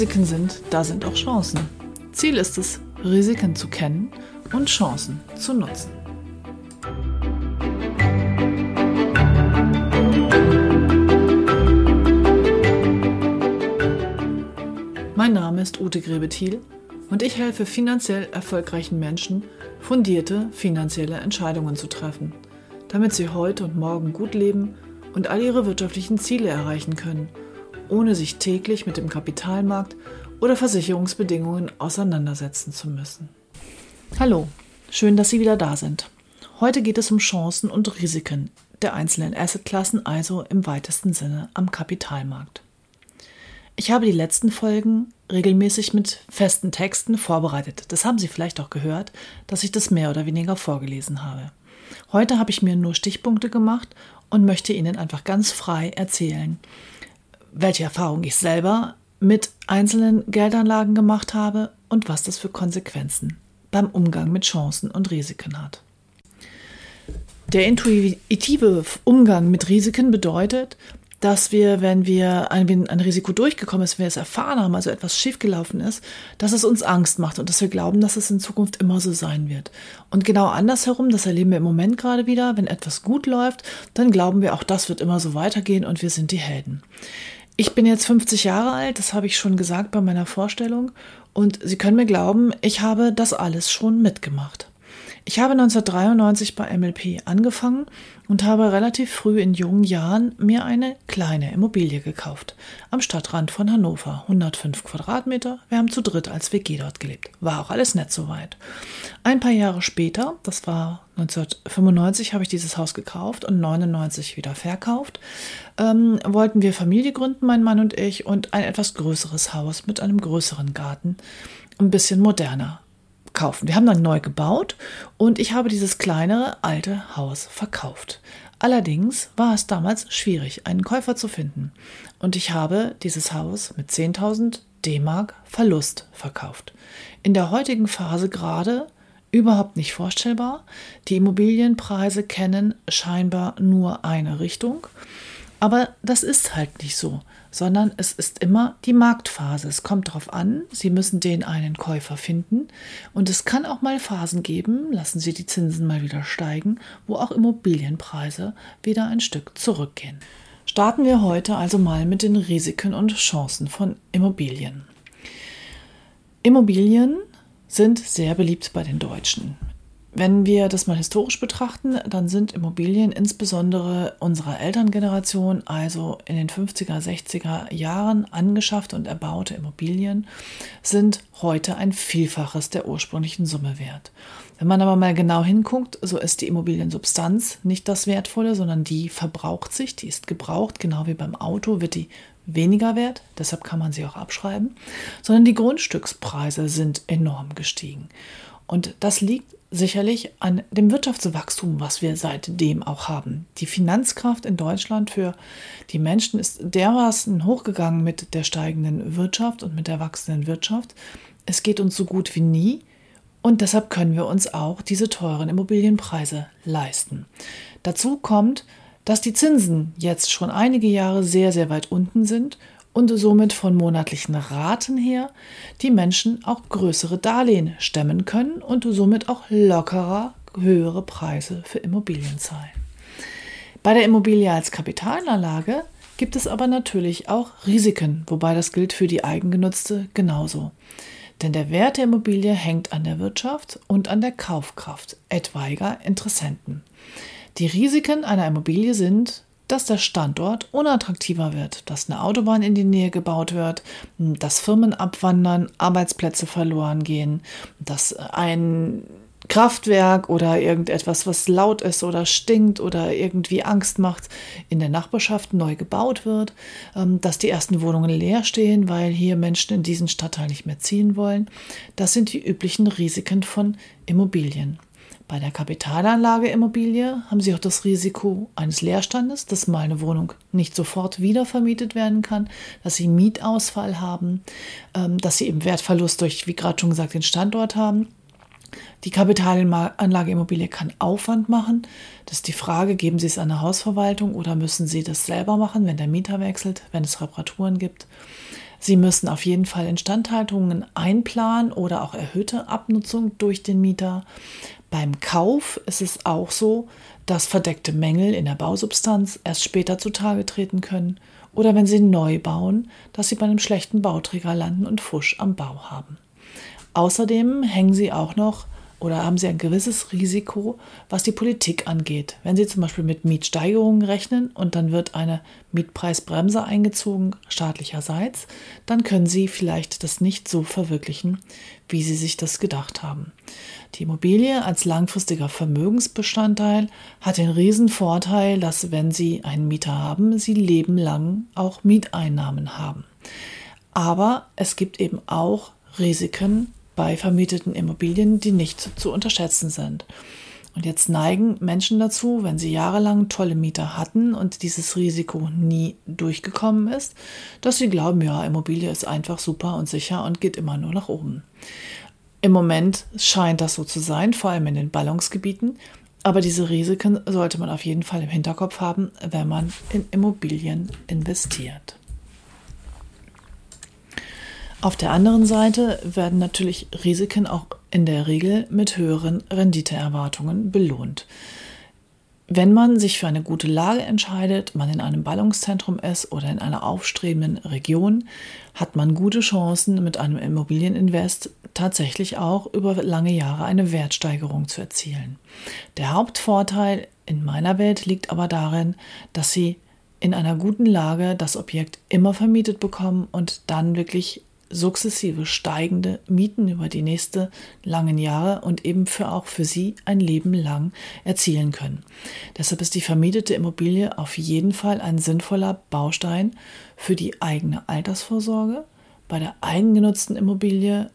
Risiken sind, da sind auch Chancen. Ziel ist es, Risiken zu kennen und Chancen zu nutzen. Mein Name ist Ute Grebethiel und ich helfe finanziell erfolgreichen Menschen, fundierte finanzielle Entscheidungen zu treffen, damit sie heute und morgen gut leben und all ihre wirtschaftlichen Ziele erreichen können, ohne sich täglich mit dem Kapitalmarkt oder Versicherungsbedingungen auseinandersetzen zu müssen. Hallo, schön, dass Sie wieder da sind. Heute geht es um Chancen und Risiken der einzelnen Assetklassen, also im weitesten Sinne am Kapitalmarkt. Ich habe die letzten Folgen regelmäßig mit festen Texten vorbereitet. Das haben Sie vielleicht auch gehört, dass ich das mehr oder weniger vorgelesen habe. Heute habe ich mir nur Stichpunkte gemacht und möchte Ihnen einfach ganz frei erzählen, welche Erfahrungen ich selber mit einzelnen Geldanlagen gemacht habe und was das für Konsequenzen beim Umgang mit Chancen und Risiken hat. Der intuitive Umgang mit Risiken bedeutet, dass wir, wenn wir ein, ein Risiko durchgekommen ist, wenn wir es erfahren haben, also etwas schiefgelaufen ist, dass es uns Angst macht und dass wir glauben, dass es in Zukunft immer so sein wird. Und genau andersherum, das erleben wir im Moment gerade wieder, wenn etwas gut läuft, dann glauben wir, auch das wird immer so weitergehen und wir sind die Helden. Ich bin jetzt 50 Jahre alt, das habe ich schon gesagt bei meiner Vorstellung. Und Sie können mir glauben, ich habe das alles schon mitgemacht. Ich habe 1993 bei MLP angefangen und habe relativ früh in jungen Jahren mir eine kleine Immobilie gekauft. Am Stadtrand von Hannover. 105 Quadratmeter. Wir haben zu dritt als WG dort gelebt. War auch alles nett soweit. Ein paar Jahre später, das war 1995, habe ich dieses Haus gekauft und 99 wieder verkauft. Ähm, wollten wir Familie gründen, mein Mann und ich, und ein etwas größeres Haus mit einem größeren Garten. Ein bisschen moderner kaufen. Wir haben dann neu gebaut und ich habe dieses kleinere alte Haus verkauft. Allerdings war es damals schwierig, einen Käufer zu finden und ich habe dieses Haus mit 10.000 D-Mark Verlust verkauft. In der heutigen Phase gerade überhaupt nicht vorstellbar. Die Immobilienpreise kennen scheinbar nur eine Richtung. Aber das ist halt nicht so sondern es ist immer die Marktphase. Es kommt darauf an, Sie müssen den einen Käufer finden und es kann auch mal Phasen geben, lassen Sie die Zinsen mal wieder steigen, wo auch Immobilienpreise wieder ein Stück zurückgehen. Starten wir heute also mal mit den Risiken und Chancen von Immobilien. Immobilien sind sehr beliebt bei den Deutschen. Wenn wir das mal historisch betrachten, dann sind Immobilien insbesondere unserer Elterngeneration, also in den 50er, 60er Jahren angeschafft und erbaute Immobilien, sind heute ein Vielfaches der ursprünglichen Summe wert. Wenn man aber mal genau hinguckt, so ist die Immobiliensubstanz nicht das Wertvolle, sondern die verbraucht sich, die ist gebraucht, genau wie beim Auto wird die weniger wert, deshalb kann man sie auch abschreiben, sondern die Grundstückspreise sind enorm gestiegen. Und das liegt sicherlich an dem Wirtschaftswachstum, was wir seitdem auch haben. Die Finanzkraft in Deutschland für die Menschen ist dermaßen hochgegangen mit der steigenden Wirtschaft und mit der wachsenden Wirtschaft. Es geht uns so gut wie nie und deshalb können wir uns auch diese teuren Immobilienpreise leisten. Dazu kommt, dass die Zinsen jetzt schon einige Jahre sehr, sehr weit unten sind und somit von monatlichen Raten her die Menschen auch größere Darlehen stemmen können und somit auch lockerer höhere Preise für Immobilien zahlen. Bei der Immobilie als Kapitalanlage gibt es aber natürlich auch Risiken, wobei das gilt für die eigengenutzte genauso. Denn der Wert der Immobilie hängt an der Wirtschaft und an der Kaufkraft etwaiger Interessenten. Die Risiken einer Immobilie sind, dass der Standort unattraktiver wird, dass eine Autobahn in die Nähe gebaut wird, dass Firmen abwandern, Arbeitsplätze verloren gehen, dass ein Kraftwerk oder irgendetwas, was laut ist oder stinkt oder irgendwie Angst macht, in der Nachbarschaft neu gebaut wird, ähm, dass die ersten Wohnungen leer stehen, weil hier Menschen in diesen Stadtteil nicht mehr ziehen wollen. Das sind die üblichen Risiken von Immobilien. Bei der Kapitalanlage Immobilie haben Sie auch das Risiko eines Leerstandes, dass mal eine Wohnung nicht sofort wieder vermietet werden kann, dass Sie Mietausfall haben, ähm, dass Sie eben Wertverlust durch, wie gerade schon gesagt, den Standort haben die Kapitalanlage Immobilie kann Aufwand machen. Das ist die Frage, geben Sie es an eine Hausverwaltung oder müssen Sie das selber machen, wenn der Mieter wechselt, wenn es Reparaturen gibt. Sie müssen auf jeden Fall Instandhaltungen einplanen oder auch erhöhte Abnutzung durch den Mieter. Beim Kauf ist es auch so, dass verdeckte Mängel in der Bausubstanz erst später zutage treten können oder wenn Sie neu bauen, dass Sie bei einem schlechten Bauträger landen und Fusch am Bau haben. Außerdem hängen sie auch noch oder haben sie ein gewisses Risiko, was die Politik angeht. Wenn sie zum Beispiel mit Mietsteigerungen rechnen und dann wird eine Mietpreisbremse eingezogen staatlicherseits, dann können sie vielleicht das nicht so verwirklichen, wie sie sich das gedacht haben. Die Immobilie als langfristiger Vermögensbestandteil hat den riesen Vorteil, dass wenn Sie einen Mieter haben, Sie lebenlang auch Mieteinnahmen haben. Aber es gibt eben auch Risiken, bei vermieteten Immobilien, die nicht zu unterschätzen sind. Und jetzt neigen Menschen dazu, wenn sie jahrelang tolle Mieter hatten und dieses Risiko nie durchgekommen ist, dass sie glauben, ja, Immobilie ist einfach super und sicher und geht immer nur nach oben. Im Moment scheint das so zu sein, vor allem in den Ballungsgebieten. Aber diese Risiken sollte man auf jeden Fall im Hinterkopf haben, wenn man in Immobilien investiert. Auf der anderen Seite werden natürlich Risiken auch in der Regel mit höheren Renditeerwartungen belohnt. Wenn man sich für eine gute Lage entscheidet, man in einem Ballungszentrum ist oder in einer aufstrebenden Region, hat man gute Chancen, mit einem Immobilieninvest tatsächlich auch über lange Jahre eine Wertsteigerung zu erzielen. Der Hauptvorteil in meiner Welt liegt aber darin, dass Sie in einer guten Lage das Objekt immer vermietet bekommen und dann wirklich sukzessive steigende Mieten über die nächsten langen Jahre und eben für auch für sie ein Leben lang erzielen können. Deshalb ist die vermietete Immobilie auf jeden Fall ein sinnvoller Baustein für die eigene Altersvorsorge. Bei der eigengenutzten Immobilie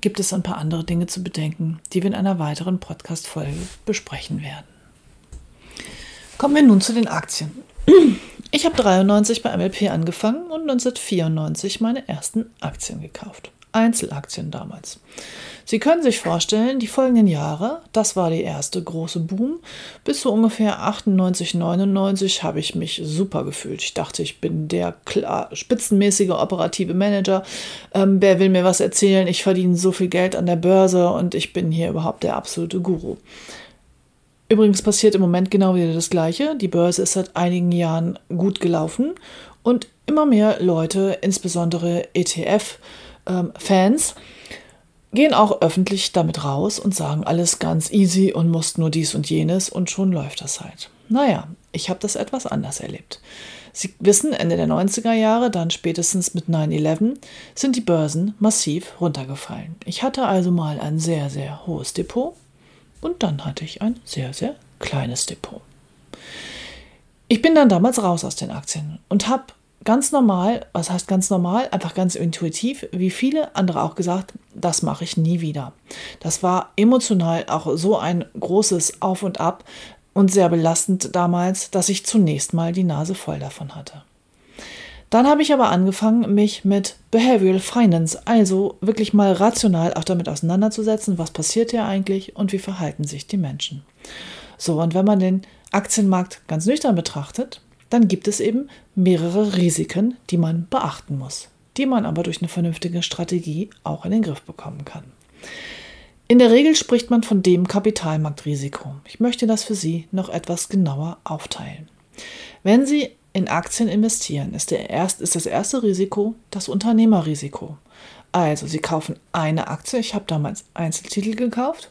gibt es ein paar andere Dinge zu bedenken, die wir in einer weiteren Podcast-Folge besprechen werden. Kommen wir nun zu den Aktien. Ich habe 93 bei MLP angefangen und 1994 meine ersten Aktien gekauft. Einzelaktien damals. Sie können sich vorstellen, die folgenden Jahre, das war die erste große Boom. Bis so ungefähr 98, 99 habe ich mich super gefühlt. Ich dachte, ich bin der klar spitzenmäßige operative Manager. Ähm, wer will mir was erzählen? Ich verdiene so viel Geld an der Börse und ich bin hier überhaupt der absolute Guru. Übrigens passiert im Moment genau wieder das Gleiche. Die Börse ist seit einigen Jahren gut gelaufen und immer mehr Leute, insbesondere ETF-Fans, ähm, gehen auch öffentlich damit raus und sagen alles ganz easy und musst nur dies und jenes und schon läuft das halt. Naja, ich habe das etwas anders erlebt. Sie wissen, Ende der 90er Jahre, dann spätestens mit 9-11, sind die Börsen massiv runtergefallen. Ich hatte also mal ein sehr, sehr hohes Depot und dann hatte ich ein sehr, sehr kleines Depot. Ich bin dann damals raus aus den Aktien und habe ganz normal, was heißt ganz normal, einfach ganz intuitiv, wie viele andere auch gesagt, das mache ich nie wieder. Das war emotional auch so ein großes Auf und Ab und sehr belastend damals, dass ich zunächst mal die Nase voll davon hatte. Dann habe ich aber angefangen, mich mit Behavioral Finance, also wirklich mal rational auch damit auseinanderzusetzen, was passiert hier eigentlich und wie verhalten sich die Menschen. So, und wenn man den Aktienmarkt ganz nüchtern betrachtet, dann gibt es eben mehrere Risiken, die man beachten muss, die man aber durch eine vernünftige Strategie auch in den Griff bekommen kann. In der Regel spricht man von dem Kapitalmarktrisiko. Ich möchte das für Sie noch etwas genauer aufteilen. Wenn Sie in Aktien investieren, ist, der erst, ist das erste Risiko das Unternehmerrisiko. Also Sie kaufen eine Aktie, ich habe damals Einzeltitel gekauft,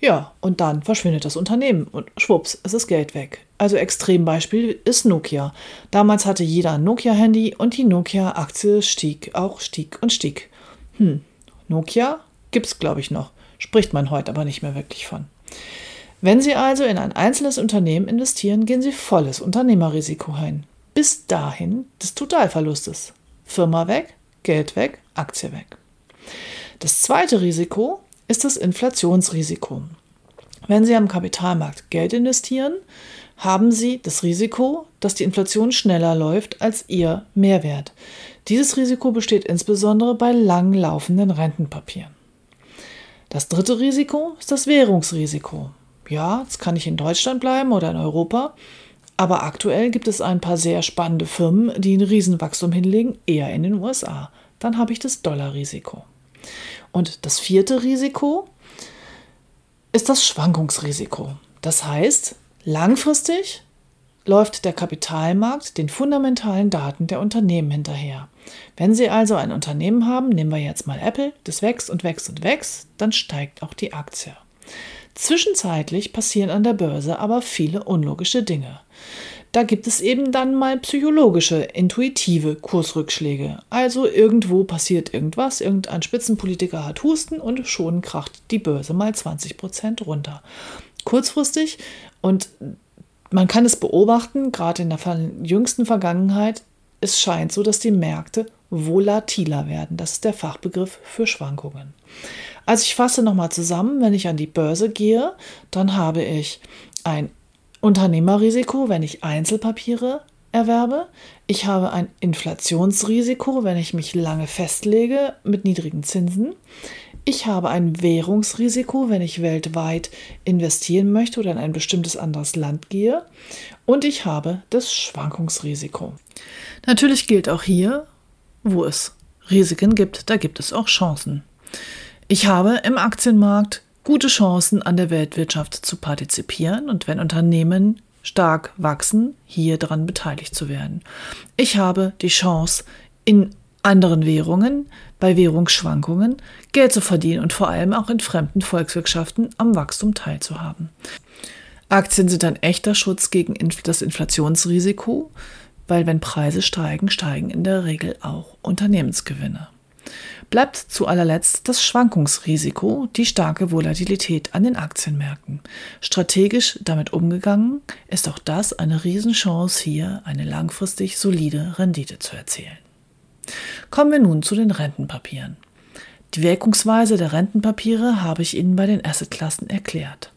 ja, und dann verschwindet das Unternehmen und schwupps, es ist Geld weg. Also Extrembeispiel ist Nokia. Damals hatte jeder ein Nokia-Handy und die Nokia-Aktie stieg, auch stieg und stieg. Hm, Nokia gibt's glaube ich noch. Spricht man heute aber nicht mehr wirklich von. Wenn Sie also in ein einzelnes Unternehmen investieren, gehen Sie volles Unternehmerrisiko ein. Bis dahin des Totalverlustes. Firma weg, Geld weg, Aktie weg. Das zweite Risiko ist das Inflationsrisiko. Wenn Sie am Kapitalmarkt Geld investieren, haben Sie das Risiko, dass die Inflation schneller läuft als Ihr Mehrwert. Dieses Risiko besteht insbesondere bei lang laufenden Rentenpapieren. Das dritte Risiko ist das Währungsrisiko. Ja, jetzt kann ich in Deutschland bleiben oder in Europa, aber aktuell gibt es ein paar sehr spannende Firmen, die ein Riesenwachstum hinlegen, eher in den USA. Dann habe ich das Dollarrisiko. Und das vierte Risiko ist das Schwankungsrisiko. Das heißt, langfristig läuft der Kapitalmarkt den fundamentalen Daten der Unternehmen hinterher. Wenn Sie also ein Unternehmen haben, nehmen wir jetzt mal Apple, das wächst und wächst und wächst, dann steigt auch die Aktie. Zwischenzeitlich passieren an der Börse aber viele unlogische Dinge. Da gibt es eben dann mal psychologische, intuitive Kursrückschläge. Also irgendwo passiert irgendwas, irgendein Spitzenpolitiker hat Husten und schon kracht die Börse mal 20 Prozent runter. Kurzfristig und man kann es beobachten, gerade in der jüngsten Vergangenheit, es scheint so, dass die Märkte volatiler werden. Das ist der Fachbegriff für Schwankungen. Also ich fasse nochmal zusammen, wenn ich an die Börse gehe, dann habe ich ein Unternehmerrisiko, wenn ich Einzelpapiere erwerbe. Ich habe ein Inflationsrisiko, wenn ich mich lange festlege mit niedrigen Zinsen. Ich habe ein Währungsrisiko, wenn ich weltweit investieren möchte oder in ein bestimmtes anderes Land gehe. Und ich habe das Schwankungsrisiko. Natürlich gilt auch hier, wo es Risiken gibt, da gibt es auch Chancen. Ich habe im Aktienmarkt gute Chancen, an der Weltwirtschaft zu partizipieren und wenn Unternehmen stark wachsen, hier daran beteiligt zu werden. Ich habe die Chance, in anderen Währungen, bei Währungsschwankungen Geld zu verdienen und vor allem auch in fremden Volkswirtschaften am Wachstum teilzuhaben. Aktien sind ein echter Schutz gegen das Inflationsrisiko, weil wenn Preise steigen, steigen in der Regel auch Unternehmensgewinne. Bleibt zu allerletzt das Schwankungsrisiko, die starke Volatilität an den Aktienmärkten. Strategisch damit umgegangen, ist auch das eine Riesenchance hier, eine langfristig solide Rendite zu erzielen. Kommen wir nun zu den Rentenpapieren. Die Wirkungsweise der Rentenpapiere habe ich Ihnen bei den Assetklassen erklärt.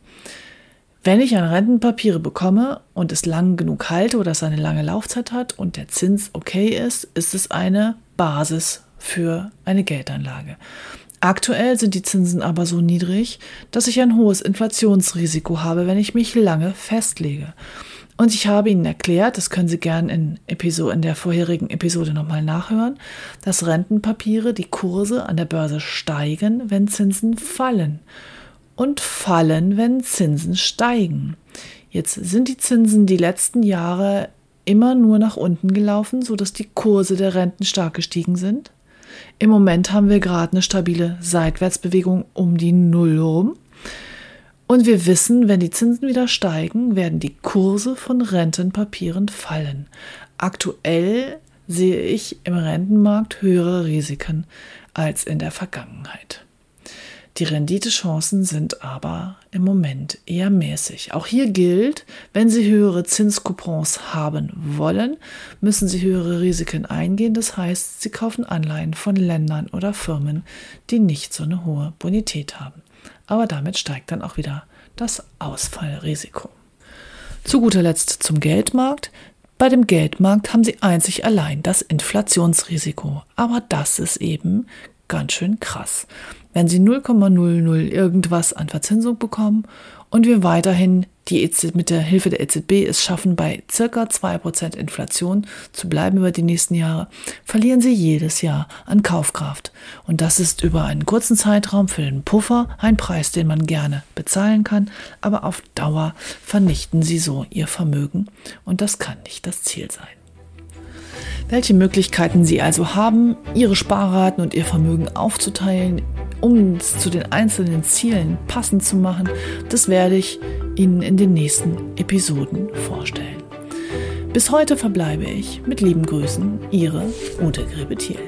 Wenn ich ein Rentenpapiere bekomme und es lang genug halte oder es eine lange Laufzeit hat und der Zins okay ist, ist es eine Basis für eine Geldanlage. Aktuell sind die Zinsen aber so niedrig, dass ich ein hohes Inflationsrisiko habe, wenn ich mich lange festlege. Und ich habe Ihnen erklärt, das können Sie gerne in, Episode, in der vorherigen Episode nochmal nachhören, dass Rentenpapiere, die Kurse an der Börse steigen, wenn Zinsen fallen. Und fallen, wenn Zinsen steigen. Jetzt sind die Zinsen die letzten Jahre immer nur nach unten gelaufen, sodass die Kurse der Renten stark gestiegen sind. Im Moment haben wir gerade eine stabile Seitwärtsbewegung um die Null rum. Und wir wissen, wenn die Zinsen wieder steigen, werden die Kurse von Rentenpapieren fallen. Aktuell sehe ich im Rentenmarkt höhere Risiken als in der Vergangenheit. Die Renditechancen sind aber im Moment eher mäßig. Auch hier gilt, wenn Sie höhere Zinscoupons haben wollen, müssen Sie höhere Risiken eingehen. Das heißt, Sie kaufen Anleihen von Ländern oder Firmen, die nicht so eine hohe Bonität haben aber damit steigt dann auch wieder das Ausfallrisiko. Zu guter Letzt zum Geldmarkt. Bei dem Geldmarkt haben Sie einzig allein das Inflationsrisiko, aber das ist eben ganz schön krass. Wenn Sie 0,00 irgendwas an Verzinsung bekommen und wir weiterhin die EZ, mit der Hilfe der EZB es schaffen, bei circa 2% Inflation zu bleiben über die nächsten Jahre, verlieren sie jedes Jahr an Kaufkraft. Und das ist über einen kurzen Zeitraum für den Puffer ein Preis, den man gerne bezahlen kann, aber auf Dauer vernichten sie so ihr Vermögen und das kann nicht das Ziel sein. Welche Möglichkeiten Sie also haben, Ihre Sparraten und Ihr Vermögen aufzuteilen, um es zu den einzelnen Zielen passend zu machen, das werde ich Ihnen in den nächsten Episoden vorstellen. Bis heute verbleibe ich mit lieben Grüßen, Ihre Ute Grebethiel.